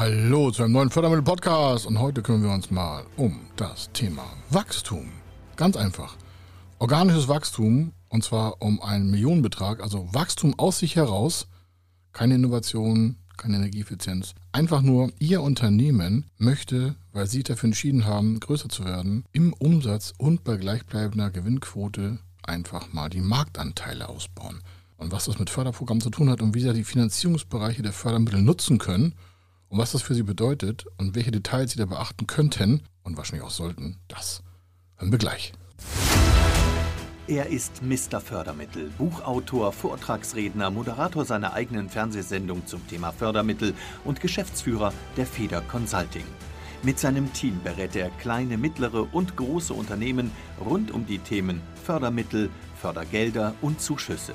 Hallo zu einem neuen Fördermittel-Podcast und heute kümmern wir uns mal um das Thema Wachstum. Ganz einfach. Organisches Wachstum und zwar um einen Millionenbetrag, also Wachstum aus sich heraus, keine Innovation, keine Energieeffizienz. Einfach nur, Ihr Unternehmen möchte, weil Sie dafür entschieden haben, größer zu werden, im Umsatz und bei gleichbleibender Gewinnquote einfach mal die Marktanteile ausbauen. Und was das mit Förderprogrammen zu tun hat und wie Sie die Finanzierungsbereiche der Fördermittel nutzen können, und was das für Sie bedeutet und welche Details Sie da beachten könnten und wahrscheinlich auch sollten, das hören wir gleich. Er ist Mr. Fördermittel, Buchautor, Vortragsredner, Moderator seiner eigenen Fernsehsendung zum Thema Fördermittel und Geschäftsführer der Feder Consulting. Mit seinem Team berät er kleine, mittlere und große Unternehmen rund um die Themen Fördermittel, Fördergelder und Zuschüsse.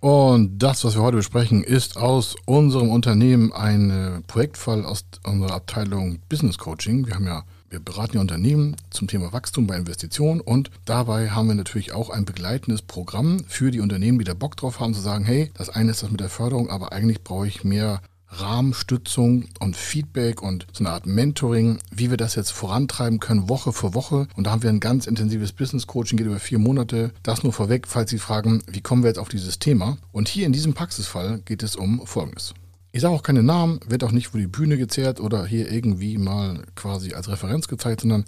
Und das, was wir heute besprechen, ist aus unserem Unternehmen ein Projektfall aus unserer Abteilung Business Coaching. Wir haben ja wir beraten ja Unternehmen zum Thema Wachstum bei Investitionen und dabei haben wir natürlich auch ein begleitendes Programm für die Unternehmen, die da Bock drauf haben, zu sagen, hey, das eine ist das mit der Förderung, aber eigentlich brauche ich mehr Rahmenstützung und Feedback und so eine Art Mentoring, wie wir das jetzt vorantreiben können, Woche für Woche. Und da haben wir ein ganz intensives Business Coaching, geht über vier Monate. Das nur vorweg, falls Sie fragen, wie kommen wir jetzt auf dieses Thema? Und hier in diesem Praxisfall geht es um Folgendes. Ich sage auch keine Namen, wird auch nicht vor die Bühne gezerrt oder hier irgendwie mal quasi als Referenz gezeigt, sondern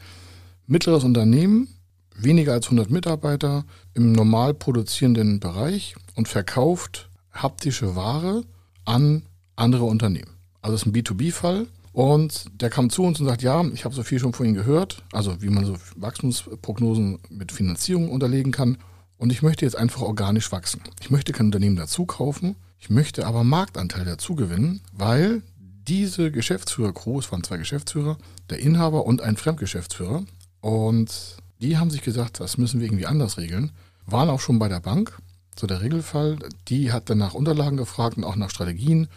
mittleres Unternehmen, weniger als 100 Mitarbeiter im normal produzierenden Bereich und verkauft haptische Ware an andere Unternehmen. Also es ist ein B2B-Fall. Und der kam zu uns und sagt, ja, ich habe so viel schon von Ihnen gehört, also wie man so Wachstumsprognosen mit Finanzierung unterlegen kann. Und ich möchte jetzt einfach organisch wachsen. Ich möchte kein Unternehmen dazu kaufen, ich möchte aber Marktanteil dazu gewinnen, weil diese Geschäftsführer-Crew, es waren zwei Geschäftsführer, der Inhaber und ein Fremdgeschäftsführer, und die haben sich gesagt, das müssen wir irgendwie anders regeln, waren auch schon bei der Bank, so der Regelfall, die hat dann nach Unterlagen gefragt und auch nach Strategien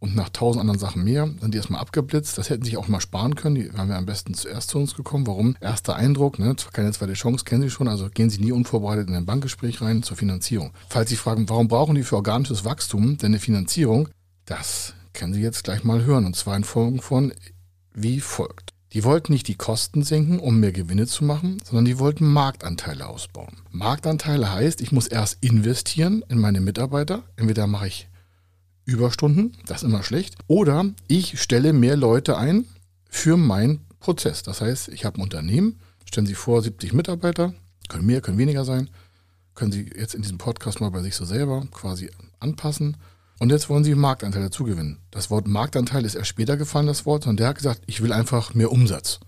und nach tausend anderen Sachen mehr sind die erstmal abgeblitzt. Das hätten sie auch mal sparen können. Die wären wir am besten zuerst zu uns gekommen. Warum? Erster Eindruck, ne? keine zweite Chance, kennen Sie schon. Also gehen Sie nie unvorbereitet in ein Bankgespräch rein zur Finanzierung. Falls Sie fragen, warum brauchen die für organisches Wachstum denn eine Finanzierung? Das können Sie jetzt gleich mal hören. Und zwar in Folgen von wie folgt. Die wollten nicht die Kosten senken, um mehr Gewinne zu machen, sondern die wollten Marktanteile ausbauen. Marktanteile heißt, ich muss erst investieren in meine Mitarbeiter. Entweder mache ich Überstunden, das ist immer schlecht. Oder ich stelle mehr Leute ein für meinen Prozess. Das heißt, ich habe ein Unternehmen, stellen Sie vor, 70 Mitarbeiter, können mehr, können weniger sein, können Sie jetzt in diesem Podcast mal bei sich so selber quasi anpassen. Und jetzt wollen Sie Marktanteil dazugewinnen. Das Wort Marktanteil ist erst später gefallen, das Wort, und der hat gesagt, ich will einfach mehr Umsatz.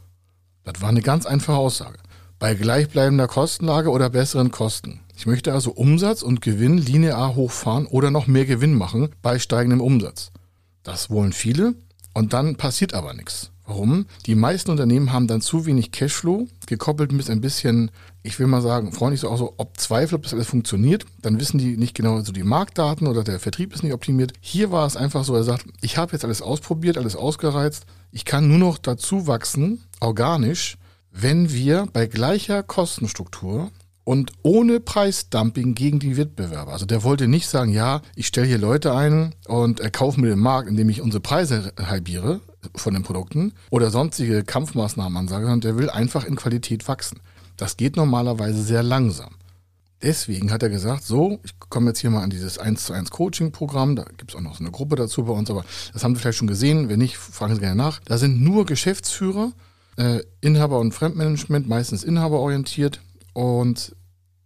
Das war eine ganz einfache Aussage. Bei gleichbleibender Kostenlage oder besseren Kosten. Ich möchte also Umsatz und Gewinn linear hochfahren oder noch mehr Gewinn machen bei steigendem Umsatz. Das wollen viele und dann passiert aber nichts. Warum? Die meisten Unternehmen haben dann zu wenig Cashflow, gekoppelt mit ein bisschen, ich will mal sagen, freundlich so auch so, ob Zweifel, ob das alles funktioniert. Dann wissen die nicht genau so die Marktdaten oder der Vertrieb ist nicht optimiert. Hier war es einfach so, er sagt, ich habe jetzt alles ausprobiert, alles ausgereizt. Ich kann nur noch dazu wachsen, organisch, wenn wir bei gleicher Kostenstruktur und ohne Preisdumping gegen die Wettbewerber. Also der wollte nicht sagen, ja, ich stelle hier Leute ein und erkaufe mir den Markt, indem ich unsere Preise halbiere von den Produkten oder sonstige Kampfmaßnahmen ansage, sondern der will einfach in Qualität wachsen. Das geht normalerweise sehr langsam. Deswegen hat er gesagt, so, ich komme jetzt hier mal an dieses 1 zu 1 Coaching-Programm, da gibt es auch noch so eine Gruppe dazu bei uns, aber das haben Sie vielleicht schon gesehen, wenn nicht, fragen Sie gerne nach. Da sind nur Geschäftsführer, äh, Inhaber und Fremdmanagement, meistens inhaberorientiert, und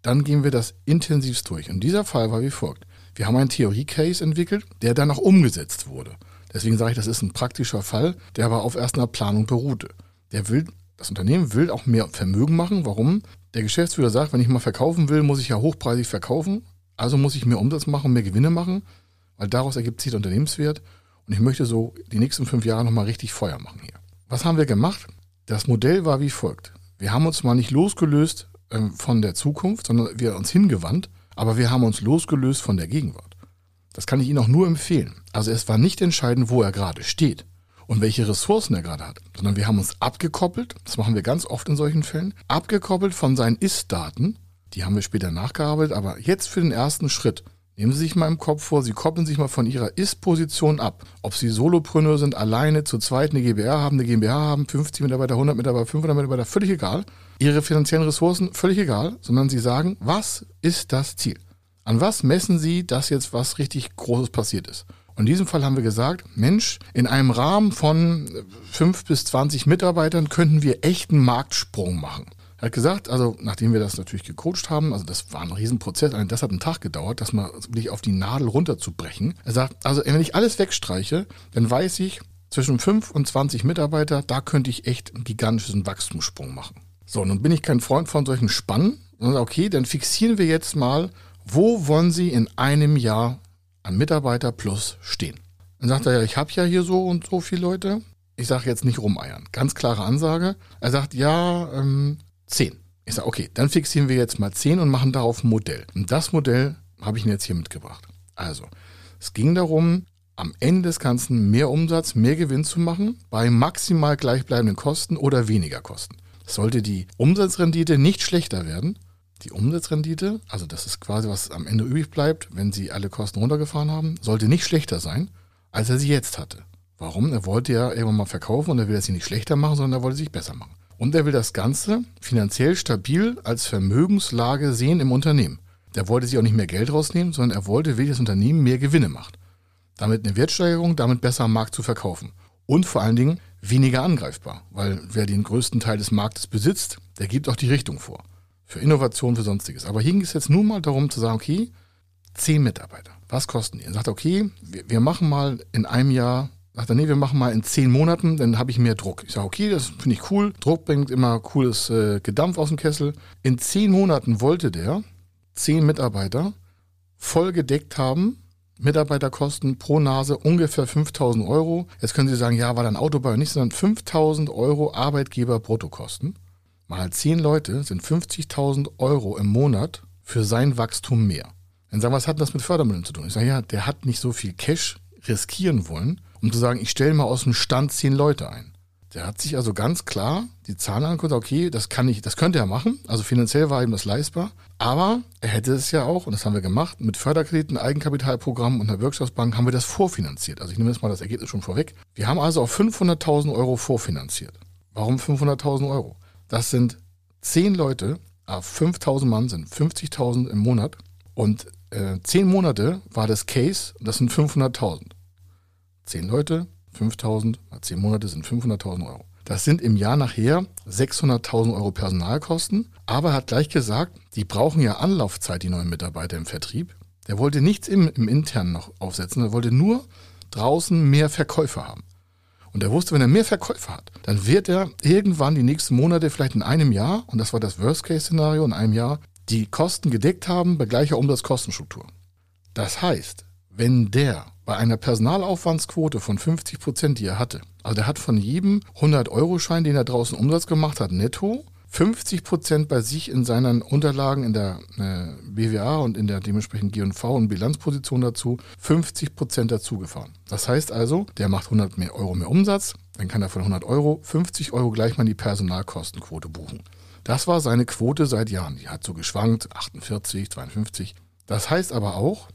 dann gehen wir das intensivst durch. Und dieser Fall war wie folgt. Wir haben einen Theorie-Case entwickelt, der dann auch umgesetzt wurde. Deswegen sage ich, das ist ein praktischer Fall, der aber auf erst einer Planung beruhte. Der will, das Unternehmen will auch mehr Vermögen machen. Warum? Der Geschäftsführer sagt, wenn ich mal verkaufen will, muss ich ja hochpreisig verkaufen. Also muss ich mehr Umsatz machen, mehr Gewinne machen, weil daraus ergibt sich der Unternehmenswert. Und ich möchte so die nächsten fünf Jahre nochmal richtig Feuer machen hier. Was haben wir gemacht? Das Modell war wie folgt. Wir haben uns mal nicht losgelöst von der Zukunft, sondern wir uns hingewandt, aber wir haben uns losgelöst von der Gegenwart. Das kann ich Ihnen auch nur empfehlen. Also es war nicht entscheidend, wo er gerade steht und welche Ressourcen er gerade hat, sondern wir haben uns abgekoppelt, das machen wir ganz oft in solchen Fällen, abgekoppelt von seinen Ist-Daten, die haben wir später nachgearbeitet, aber jetzt für den ersten Schritt Nehmen Sie sich mal im Kopf vor, Sie koppeln sich mal von Ihrer Ist-Position ab. Ob Sie Solopreneur sind, alleine, zu zweit eine GBR haben, eine GmbH haben, 50 Mitarbeiter, 100 Mitarbeiter, 500 Mitarbeiter, völlig egal. Ihre finanziellen Ressourcen, völlig egal, sondern Sie sagen, was ist das Ziel? An was messen Sie, dass jetzt was richtig Großes passiert ist? Und in diesem Fall haben wir gesagt, Mensch, in einem Rahmen von 5 bis 20 Mitarbeitern könnten wir echten Marktsprung machen. Er hat gesagt, also nachdem wir das natürlich gecoacht haben, also das war ein Riesenprozess, das hat einen Tag gedauert, das mal wirklich auf die Nadel runterzubrechen. Er sagt, also wenn ich alles wegstreiche, dann weiß ich, zwischen 5 und 20 Mitarbeiter, da könnte ich echt einen gigantischen Wachstumssprung machen. So, nun bin ich kein Freund von solchen Spannen, sondern okay, dann fixieren wir jetzt mal, wo wollen Sie in einem Jahr an Mitarbeiter plus stehen? Dann sagt er, ja, ich habe ja hier so und so viele Leute. Ich sage jetzt nicht rumeiern. Ganz klare Ansage. Er sagt, ja, ähm, 10. Ich sage, okay, dann fixieren wir jetzt mal 10 und machen darauf ein Modell. Und das Modell habe ich Ihnen jetzt hier mitgebracht. Also, es ging darum, am Ende des Ganzen mehr Umsatz, mehr Gewinn zu machen, bei maximal gleichbleibenden Kosten oder weniger Kosten. Sollte die Umsatzrendite nicht schlechter werden, die Umsatzrendite, also das ist quasi, was am Ende übrig bleibt, wenn Sie alle Kosten runtergefahren haben, sollte nicht schlechter sein, als er sie jetzt hatte. Warum? Er wollte ja irgendwann mal verkaufen und er will hier nicht schlechter machen, sondern er wollte sich besser machen. Und er will das Ganze finanziell stabil als Vermögenslage sehen im Unternehmen. Der wollte sich auch nicht mehr Geld rausnehmen, sondern er wollte, das Unternehmen mehr Gewinne macht. Damit eine Wertsteigerung, damit besser am Markt zu verkaufen. Und vor allen Dingen weniger angreifbar, weil wer den größten Teil des Marktes besitzt, der gibt auch die Richtung vor. Für Innovation, für Sonstiges. Aber hier ging es jetzt nur mal darum zu sagen, okay, zehn Mitarbeiter, was kosten die? Er sagt, okay, wir, wir machen mal in einem Jahr Sagt er, nee, wir machen mal in zehn Monaten, dann habe ich mehr Druck. Ich sage, okay, das finde ich cool. Druck bringt immer cooles äh, Gedampf aus dem Kessel. In zehn Monaten wollte der zehn Mitarbeiter voll gedeckt haben. Mitarbeiterkosten pro Nase ungefähr 5000 Euro. Jetzt können Sie sagen, ja, war dann Auto nicht, sondern 5000 Euro Arbeitgeber-Bruttokosten. Mal zehn Leute sind 50.000 Euro im Monat für sein Wachstum mehr. Dann sagen, was hat das mit Fördermitteln zu tun? Ich sage, ja, der hat nicht so viel Cash riskieren wollen, um zu sagen, ich stelle mal aus dem Stand zehn Leute ein. Der hat sich also ganz klar die Zahlen angeguckt, okay, das kann ich, das könnte er machen. Also finanziell war ihm das leistbar. Aber er hätte es ja auch, und das haben wir gemacht, mit Förderkrediten, Eigenkapitalprogrammen und einer Wirtschaftsbank haben wir das vorfinanziert. Also ich nehme jetzt mal das Ergebnis schon vorweg. Wir haben also auf 500.000 Euro vorfinanziert. Warum 500.000 Euro? Das sind zehn Leute, 5.000 Mann sind 50.000 im Monat. Und äh, zehn Monate war das Case, das sind 500.000. 10 Leute, 5000, 10 Monate sind 500.000 Euro. Das sind im Jahr nachher 600.000 Euro Personalkosten. Aber er hat gleich gesagt, die brauchen ja Anlaufzeit, die neuen Mitarbeiter im Vertrieb. Der wollte nichts im, im Internen noch aufsetzen, er wollte nur draußen mehr Verkäufer haben. Und er wusste, wenn er mehr Verkäufer hat, dann wird er irgendwann die nächsten Monate, vielleicht in einem Jahr, und das war das Worst-Case-Szenario, in einem Jahr, die Kosten gedeckt haben bei gleicher Umsatzkostenstruktur. Das heißt, wenn der bei einer Personalaufwandsquote von 50 Prozent, die er hatte, also der hat von jedem 100-Euro-Schein, den er draußen Umsatz gemacht hat, netto 50 Prozent bei sich in seinen Unterlagen in der äh, BWA und in der dementsprechend G&V und Bilanzposition dazu 50 Prozent dazugefahren. Das heißt also, der macht 100 mehr Euro mehr Umsatz, dann kann er von 100 Euro 50 Euro gleich mal die Personalkostenquote buchen. Das war seine Quote seit Jahren. Die hat so geschwankt, 48, 52. Das heißt aber auch,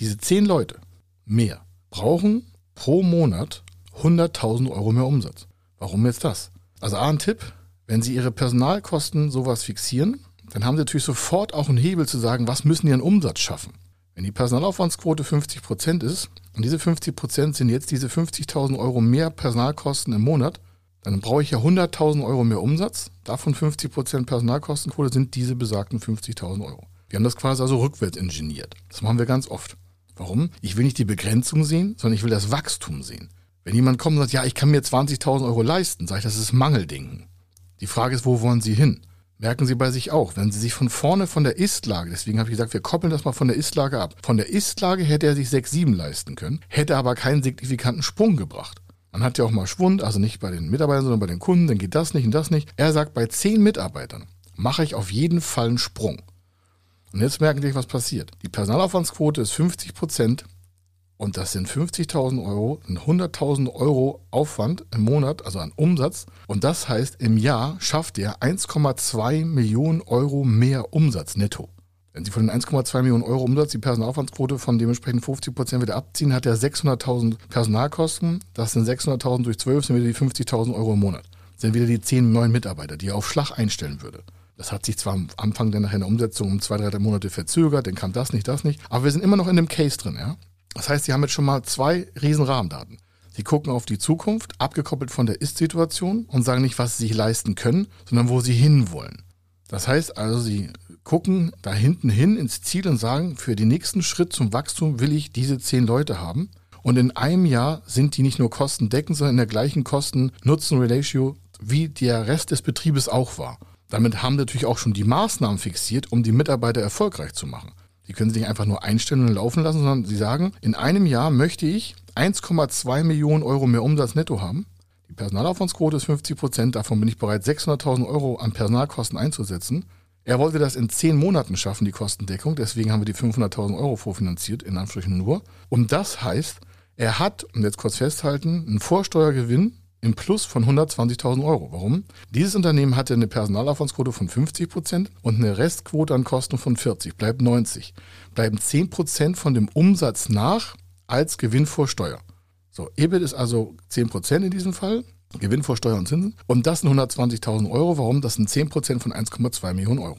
diese 10 Leute, mehr brauchen pro Monat 100.000 Euro mehr Umsatz. Warum jetzt das? Also A, ein Tipp, wenn Sie Ihre Personalkosten sowas fixieren, dann haben Sie natürlich sofort auch einen Hebel zu sagen, was müssen die an Umsatz schaffen. Wenn die Personalaufwandsquote 50 Prozent ist und diese 50 Prozent sind jetzt diese 50.000 Euro mehr Personalkosten im Monat, dann brauche ich ja 100.000 Euro mehr Umsatz. Davon 50 Prozent Personalkostenquote sind diese besagten 50.000 Euro. Wir haben das quasi also rückwärts ingeniert. Das machen wir ganz oft. Warum? Ich will nicht die Begrenzung sehen, sondern ich will das Wachstum sehen. Wenn jemand kommt und sagt, ja, ich kann mir 20.000 Euro leisten, sage ich, das ist Mangeldenken. Die Frage ist, wo wollen Sie hin? merken Sie bei sich auch, wenn Sie sich von vorne von der Ist-Lage, deswegen habe ich gesagt, wir koppeln das mal von der Ist-Lage ab. Von der Ist-Lage hätte er sich 6, 7 leisten können, hätte aber keinen signifikanten Sprung gebracht. Man hat ja auch mal Schwund, also nicht bei den Mitarbeitern, sondern bei den Kunden, dann geht das nicht und das nicht. Er sagt, bei 10 Mitarbeitern mache ich auf jeden Fall einen Sprung. Und jetzt merken Sie, was passiert. Die Personalaufwandsquote ist 50 Prozent und das sind 50.000 Euro, 100.000 Euro Aufwand im Monat, also an Umsatz. Und das heißt, im Jahr schafft er 1,2 Millionen Euro mehr Umsatz netto. Wenn Sie von den 1,2 Millionen Euro Umsatz die Personalaufwandsquote von dementsprechend 50 Prozent wieder abziehen, hat er 600.000 Personalkosten. Das sind 600.000 durch 12, sind wieder die 50.000 Euro im Monat. Das sind wieder die 10 neuen Mitarbeiter, die er auf Schlag einstellen würde. Das hat sich zwar am Anfang dann nachher in der Umsetzung um zwei, drei Monate verzögert, dann kam das nicht, das nicht. Aber wir sind immer noch in dem Case drin, ja. Das heißt, Sie haben jetzt schon mal zwei riesen Rahmendaten. Sie gucken auf die Zukunft, abgekoppelt von der Ist-Situation und sagen nicht, was Sie sich leisten können, sondern wo Sie hinwollen. Das heißt also, Sie gucken da hinten hin ins Ziel und sagen, für den nächsten Schritt zum Wachstum will ich diese zehn Leute haben. Und in einem Jahr sind die nicht nur kostendeckend, sondern in der gleichen Kosten-Nutzen-Ratio, wie der Rest des Betriebes auch war. Damit haben natürlich auch schon die Maßnahmen fixiert, um die Mitarbeiter erfolgreich zu machen. Die können sich nicht einfach nur einstellen und laufen lassen, sondern sie sagen, in einem Jahr möchte ich 1,2 Millionen Euro mehr Umsatz netto haben. Die Personalaufwandsquote ist 50 Prozent, davon bin ich bereit, 600.000 Euro an Personalkosten einzusetzen. Er wollte das in zehn Monaten schaffen, die Kostendeckung, deswegen haben wir die 500.000 Euro vorfinanziert, in Anführungsstrichen nur. Und das heißt, er hat, und jetzt kurz festhalten, einen Vorsteuergewinn im Plus von 120.000 Euro. Warum? Dieses Unternehmen hatte eine Personalaufwandsquote von 50 Prozent und eine Restquote an Kosten von 40, bleibt 90. Bleiben 10 Prozent von dem Umsatz nach als Gewinn vor Steuer. So, EBIT ist also 10 Prozent in diesem Fall, Gewinn vor Steuer und Zinsen. Und das sind 120.000 Euro. Warum? Das sind 10 Prozent von 1,2 Millionen Euro.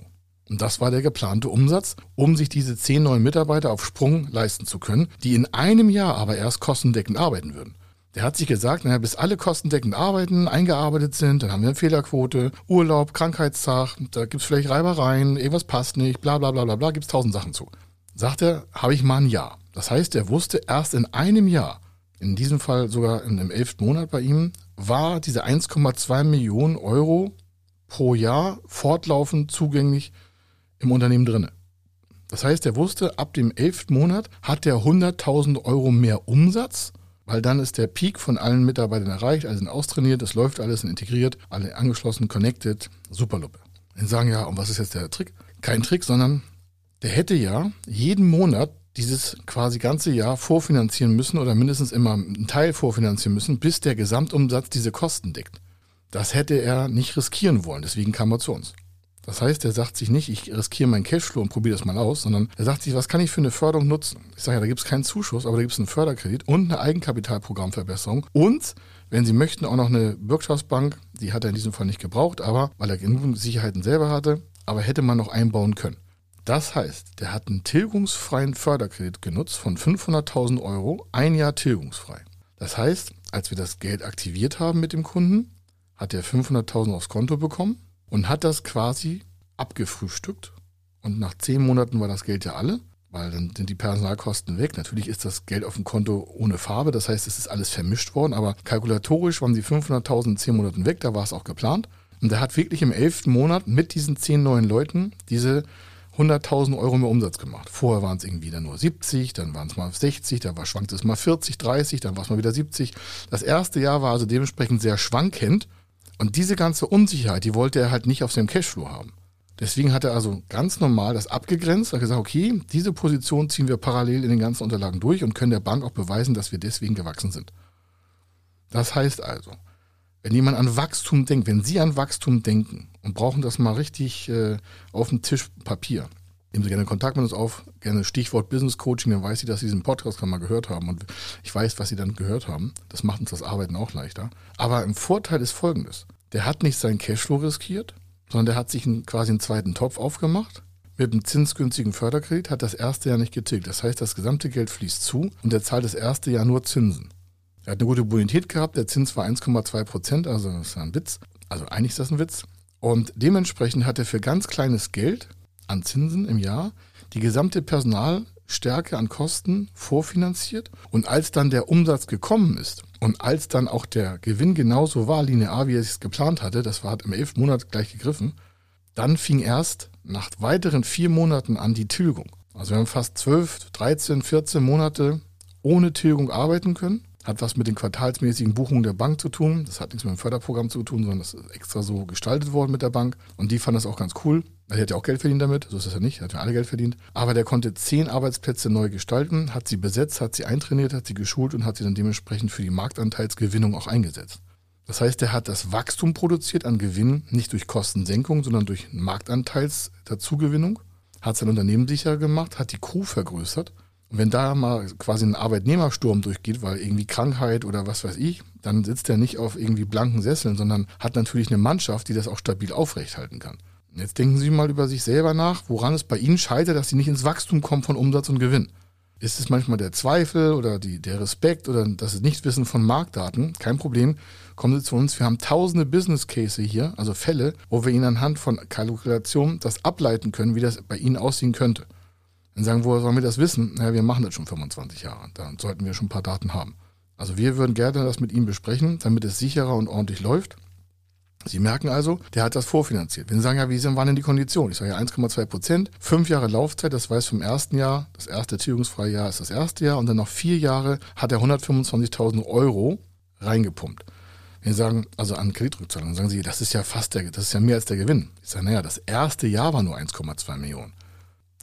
Und das war der geplante Umsatz, um sich diese 10 neuen Mitarbeiter auf Sprung leisten zu können, die in einem Jahr aber erst kostendeckend arbeiten würden. Der hat sich gesagt, naja, bis alle kostendeckend arbeiten, eingearbeitet sind, dann haben wir eine Fehlerquote, Urlaub, Krankheitstag, da gibt's vielleicht Reibereien, irgendwas passt nicht, bla bla bla bla bla, gibt's tausend Sachen zu. Sagt er, habe ich mal ein Jahr. Das heißt, er wusste erst in einem Jahr, in diesem Fall sogar in dem elften Monat bei ihm, war diese 1,2 Millionen Euro pro Jahr fortlaufend zugänglich im Unternehmen drinne. Das heißt, er wusste, ab dem elften Monat hat er 100.000 Euro mehr Umsatz weil dann ist der Peak von allen Mitarbeitern erreicht, alle sind austrainiert, es läuft alles, sind integriert, alle angeschlossen, connected, super Luppe. Dann sagen ja, und was ist jetzt der Trick? Kein Trick, sondern der hätte ja jeden Monat dieses quasi ganze Jahr vorfinanzieren müssen oder mindestens immer einen Teil vorfinanzieren müssen, bis der Gesamtumsatz diese Kosten deckt. Das hätte er nicht riskieren wollen, deswegen kam er zu uns. Das heißt, er sagt sich nicht, ich riskiere meinen Cashflow und probiere das mal aus, sondern er sagt sich, was kann ich für eine Förderung nutzen? Ich sage ja, da gibt es keinen Zuschuss, aber da gibt es einen Förderkredit und eine Eigenkapitalprogrammverbesserung und wenn Sie möchten, auch noch eine Bürgschaftsbank, die hat er in diesem Fall nicht gebraucht, aber weil er genug Sicherheiten selber hatte, aber hätte man noch einbauen können. Das heißt, der hat einen tilgungsfreien Förderkredit genutzt von 500.000 Euro, ein Jahr tilgungsfrei. Das heißt, als wir das Geld aktiviert haben mit dem Kunden, hat er 500.000 aufs Konto bekommen und hat das quasi abgefrühstückt. Und nach zehn Monaten war das Geld ja alle, weil dann sind die Personalkosten weg. Natürlich ist das Geld auf dem Konto ohne Farbe, das heißt, es ist alles vermischt worden, aber kalkulatorisch waren die 500.000 in zehn Monaten weg, da war es auch geplant. Und er hat wirklich im elften Monat mit diesen zehn neuen Leuten diese 100.000 Euro mehr Umsatz gemacht. Vorher waren es irgendwie dann nur 70, dann waren es mal 60, dann war, schwankte es mal 40, 30, dann war es mal wieder 70. Das erste Jahr war also dementsprechend sehr schwankend und diese ganze Unsicherheit, die wollte er halt nicht auf seinem Cashflow haben. Deswegen hat er also ganz normal das abgegrenzt, hat gesagt, okay, diese Position ziehen wir parallel in den ganzen Unterlagen durch und können der Bank auch beweisen, dass wir deswegen gewachsen sind. Das heißt also, wenn jemand an Wachstum denkt, wenn Sie an Wachstum denken und brauchen das mal richtig äh, auf dem Tisch Papier, Nehmen Sie gerne Kontakt mit uns auf, gerne Stichwort Business Coaching, dann weiß ich, dass Sie diesen Podcast schon mal gehört haben und ich weiß, was Sie dann gehört haben. Das macht uns das Arbeiten auch leichter. Aber ein Vorteil ist folgendes. Der hat nicht seinen Cashflow riskiert, sondern der hat sich einen, quasi einen zweiten Topf aufgemacht. Mit einem zinsgünstigen Förderkredit hat das erste Jahr nicht getilgt. Das heißt, das gesamte Geld fließt zu und er zahlt das erste Jahr nur Zinsen. Er hat eine gute Bonität gehabt, der Zins war 1,2 Prozent, also das ist ein Witz. Also eigentlich ist das ein Witz. Und dementsprechend hat er für ganz kleines Geld an Zinsen im Jahr die gesamte Personalstärke an Kosten vorfinanziert. Und als dann der Umsatz gekommen ist und als dann auch der Gewinn genauso war, linear, wie er es geplant hatte, das war hat im elften Monat gleich gegriffen, Dann fing erst nach weiteren vier Monaten an die Tilgung. Also wir haben fast 12, 13, 14 Monate ohne Tilgung arbeiten können. Hat was mit den quartalsmäßigen Buchungen der Bank zu tun. Das hat nichts mit dem Förderprogramm zu tun, sondern das ist extra so gestaltet worden mit der Bank. Und die fand das auch ganz cool. Er hat ja auch Geld verdient damit, so ist es ja nicht, er hat ja alle Geld verdient. Aber der konnte zehn Arbeitsplätze neu gestalten, hat sie besetzt, hat sie eintrainiert, hat sie geschult und hat sie dann dementsprechend für die Marktanteilsgewinnung auch eingesetzt. Das heißt, er hat das Wachstum produziert an Gewinn nicht durch Kostensenkung, sondern durch Marktanteils Dazugewinnung, hat sein Unternehmen sicher gemacht, hat die Crew vergrößert und wenn da mal quasi ein Arbeitnehmersturm durchgeht, weil irgendwie Krankheit oder was weiß ich, dann sitzt er nicht auf irgendwie blanken Sesseln, sondern hat natürlich eine Mannschaft, die das auch stabil aufrechthalten kann. Jetzt denken Sie mal über sich selber nach, woran es bei Ihnen scheitert, dass Sie nicht ins Wachstum kommen von Umsatz und Gewinn. Ist es manchmal der Zweifel oder die, der Respekt oder das Nichtwissen von Marktdaten? Kein Problem. Kommen Sie zu uns. Wir haben tausende Business Cases hier, also Fälle, wo wir Ihnen anhand von Kalkulation das ableiten können, wie das bei Ihnen aussehen könnte. Dann sagen, woher sollen wir das wissen? Naja, wir machen das schon 25 Jahre. Da sollten wir schon ein paar Daten haben. Also wir würden gerne das mit ihm besprechen, damit es sicherer und ordentlich läuft. Sie merken also, der hat das vorfinanziert. Wenn Sie sagen, ja, wie sind, waren denn die Konditionen? Ich sage ja 1,2 Prozent, fünf Jahre Laufzeit, das weiß vom ersten Jahr, das erste tilgungsfreie Jahr ist das erste Jahr und dann noch vier Jahre hat er 125.000 Euro reingepumpt. Sie sagen, also an Kreditrückzahlung, sagen Sie, das ist ja fast der, das ist ja mehr als der Gewinn. Ich sage, naja, das erste Jahr war nur 1,2 Millionen.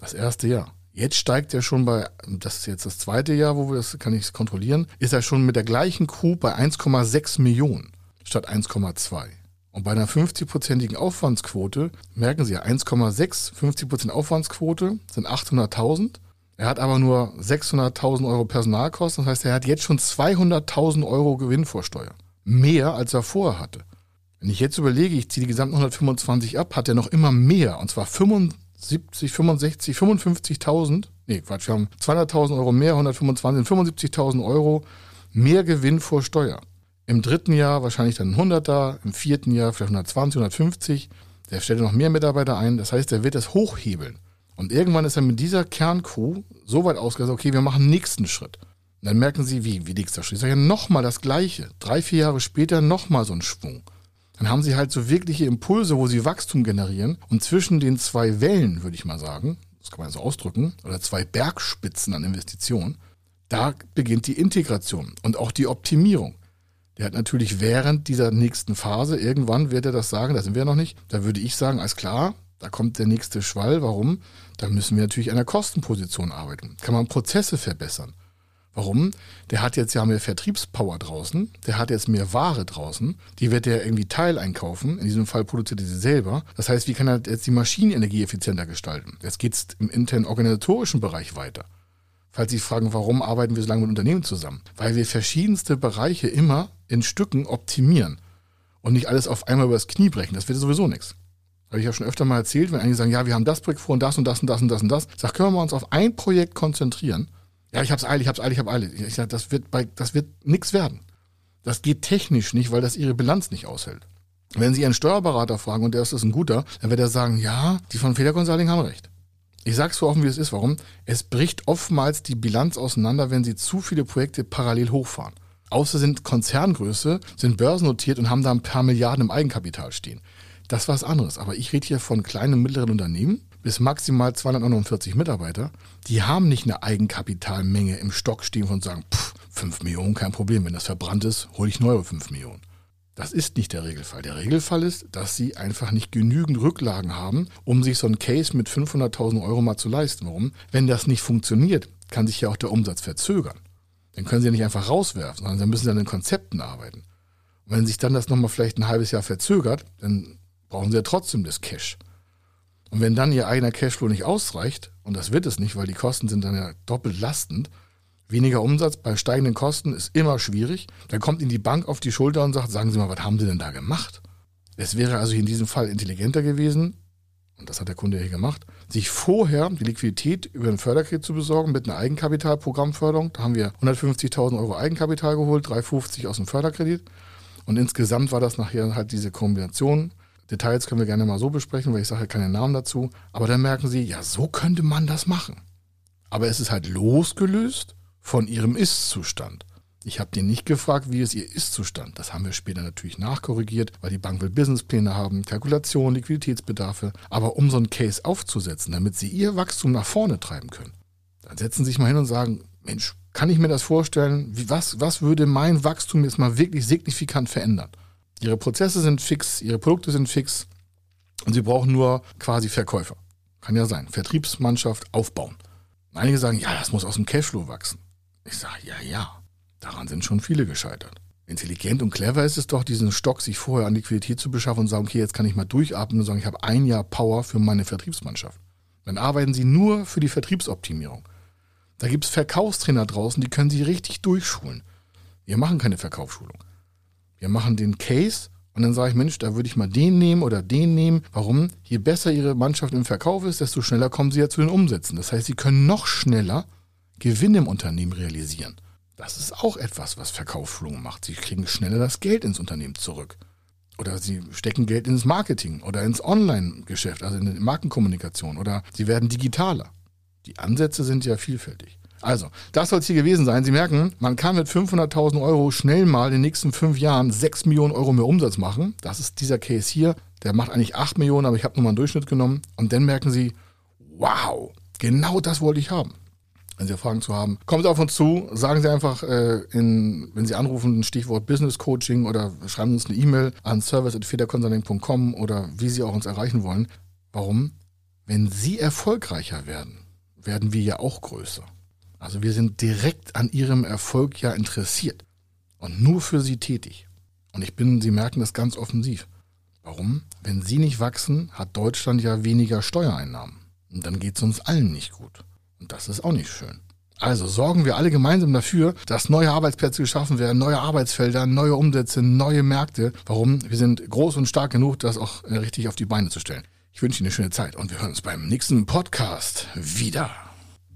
Das erste Jahr. Jetzt steigt er schon bei, das ist jetzt das zweite Jahr, wo wir das kann ich kontrollieren, ist er schon mit der gleichen Crew bei 1,6 Millionen statt 1,2. Und bei einer 50-prozentigen Aufwandsquote, merken Sie ja, 1,6, 50% Aufwandsquote sind 800.000. Er hat aber nur 600.000 Euro Personalkosten. Das heißt, er hat jetzt schon 200.000 Euro Gewinn vor Steuer. Mehr, als er vorher hatte. Wenn ich jetzt überlege, ich ziehe die gesamten 125 ab, hat er noch immer mehr. Und zwar 75 70, 65, 55.000, nee, Quatsch, wir haben 200.000 Euro mehr, 125, 75.000 Euro mehr Gewinn vor Steuer. Im dritten Jahr wahrscheinlich dann 100er, im vierten Jahr vielleicht 120, 150. Der stellt noch mehr Mitarbeiter ein. Das heißt, er wird das hochhebeln. Und irgendwann ist er mit dieser Kerncrew so weit ausgegangen, okay, wir machen nächsten Schritt. Und dann merken sie, wie, wie nächster Schritt. Ich sage ja nochmal das Gleiche. Drei, vier Jahre später nochmal so ein Schwung dann haben sie halt so wirkliche Impulse, wo sie Wachstum generieren. Und zwischen den zwei Wellen, würde ich mal sagen, das kann man so ausdrücken, oder zwei Bergspitzen an Investitionen, da beginnt die Integration und auch die Optimierung. Der hat natürlich während dieser nächsten Phase, irgendwann wird er das sagen, da sind wir noch nicht, da würde ich sagen, alles klar, da kommt der nächste Schwall. Warum? Da müssen wir natürlich an der Kostenposition arbeiten. Kann man Prozesse verbessern? Warum? Der hat jetzt ja mehr Vertriebspower draußen, der hat jetzt mehr Ware draußen, die wird er irgendwie Teil einkaufen, in diesem Fall produziert er sie selber. Das heißt, wie kann er jetzt die Maschinen energieeffizienter gestalten? Jetzt geht es im internen organisatorischen Bereich weiter. Falls Sie fragen, warum arbeiten wir so lange mit Unternehmen zusammen? Weil wir verschiedenste Bereiche immer in Stücken optimieren und nicht alles auf einmal übers Knie brechen. Das wird sowieso nichts. Habe ich ja schon öfter mal erzählt, wenn einige sagen, ja, wir haben das Projekt vor und das und das und das und das und das. Sag, können wir uns auf ein Projekt konzentrieren ja, ich hab's eilig, ich hab's eilig, ich hab eilig. Ich sag, das wird bei, das wird nix werden. Das geht technisch nicht, weil das ihre Bilanz nicht aushält. Wenn Sie Ihren Steuerberater fragen und der ist ein guter, dann wird er sagen, ja, die von Feder Consulting haben recht. Ich sag's so offen, wie es ist. Warum? Es bricht oftmals die Bilanz auseinander, wenn Sie zu viele Projekte parallel hochfahren. Außer sind Konzerngröße, sind börsennotiert und haben da ein paar Milliarden im Eigenkapital stehen. Das ist was anderes. Aber ich rede hier von kleinen und mittleren Unternehmen, bis maximal 249 Mitarbeiter, die haben nicht eine Eigenkapitalmenge im Stock stehen und sagen, pff, 5 Millionen, kein Problem, wenn das verbrannt ist, hole ich neue 5 Millionen. Das ist nicht der Regelfall. Der Regelfall ist, dass sie einfach nicht genügend Rücklagen haben, um sich so ein Case mit 500.000 Euro mal zu leisten. Warum? Wenn das nicht funktioniert, kann sich ja auch der Umsatz verzögern. Dann können sie ja nicht einfach rauswerfen, sondern dann müssen sie an den Konzepten arbeiten. Und wenn sich dann das nochmal vielleicht ein halbes Jahr verzögert, dann brauchen sie ja trotzdem das Cash. Und wenn dann ihr eigener Cashflow nicht ausreicht, und das wird es nicht, weil die Kosten sind dann ja doppelt lastend, weniger Umsatz bei steigenden Kosten ist immer schwierig, dann kommt Ihnen die Bank auf die Schulter und sagt, sagen Sie mal, was haben Sie denn da gemacht? Es wäre also in diesem Fall intelligenter gewesen, und das hat der Kunde hier gemacht, sich vorher die Liquidität über einen Förderkredit zu besorgen mit einer Eigenkapitalprogrammförderung. Da haben wir 150.000 Euro Eigenkapital geholt, 350 aus dem Förderkredit. Und insgesamt war das nachher halt diese Kombination Details können wir gerne mal so besprechen, weil ich sage keine Namen dazu. Aber dann merken Sie, ja, so könnte man das machen. Aber es ist halt losgelöst von Ihrem Ist-Zustand. Ich habe den nicht gefragt, wie ist Ihr Ist-Zustand. Das haben wir später natürlich nachkorrigiert, weil die Bank will Businesspläne haben, Kalkulationen, Liquiditätsbedarfe. Aber um so einen Case aufzusetzen, damit Sie Ihr Wachstum nach vorne treiben können, dann setzen Sie sich mal hin und sagen, Mensch, kann ich mir das vorstellen? Wie, was, was würde mein Wachstum jetzt mal wirklich signifikant verändern? Ihre Prozesse sind fix, Ihre Produkte sind fix und Sie brauchen nur quasi Verkäufer. Kann ja sein. Vertriebsmannschaft aufbauen. Einige sagen, ja, das muss aus dem Cashflow wachsen. Ich sage, ja, ja. Daran sind schon viele gescheitert. Intelligent und clever ist es doch, diesen Stock sich vorher an Liquidität zu beschaffen und sagen, okay, jetzt kann ich mal durchatmen und sagen, ich habe ein Jahr Power für meine Vertriebsmannschaft. Dann arbeiten Sie nur für die Vertriebsoptimierung. Da gibt es Verkaufstrainer draußen, die können Sie richtig durchschulen. Wir machen keine Verkaufsschulung. Wir machen den Case und dann sage ich, Mensch, da würde ich mal den nehmen oder den nehmen. Warum? Je besser Ihre Mannschaft im Verkauf ist, desto schneller kommen Sie ja zu den Umsätzen. Das heißt, Sie können noch schneller Gewinn im Unternehmen realisieren. Das ist auch etwas, was Verkaufsschulung macht. Sie kriegen schneller das Geld ins Unternehmen zurück. Oder sie stecken Geld ins Marketing oder ins Online-Geschäft, also in die Markenkommunikation. Oder sie werden digitaler. Die Ansätze sind ja vielfältig. Also, das soll es hier gewesen sein. Sie merken, man kann mit 500.000 Euro schnell mal in den nächsten fünf Jahren 6 Millionen Euro mehr Umsatz machen. Das ist dieser Case hier. Der macht eigentlich 8 Millionen, aber ich habe nur mal einen Durchschnitt genommen. Und dann merken Sie, wow, genau das wollte ich haben. Wenn Sie Fragen zu haben, kommen Sie auf uns zu, sagen Sie einfach, äh, in, wenn Sie anrufen, ein Stichwort Business Coaching oder schreiben uns eine E-Mail an service.federconsulting.com oder wie Sie auch uns erreichen wollen. Warum? Wenn Sie erfolgreicher werden, werden wir ja auch größer. Also wir sind direkt an Ihrem Erfolg ja interessiert und nur für Sie tätig. Und ich bin, Sie merken das ganz offensiv. Warum? Wenn Sie nicht wachsen, hat Deutschland ja weniger Steuereinnahmen. Und dann geht es uns allen nicht gut. Und das ist auch nicht schön. Also sorgen wir alle gemeinsam dafür, dass neue Arbeitsplätze geschaffen werden, neue Arbeitsfelder, neue Umsätze, neue Märkte. Warum? Wir sind groß und stark genug, das auch äh, richtig auf die Beine zu stellen. Ich wünsche Ihnen eine schöne Zeit und wir hören uns beim nächsten Podcast wieder.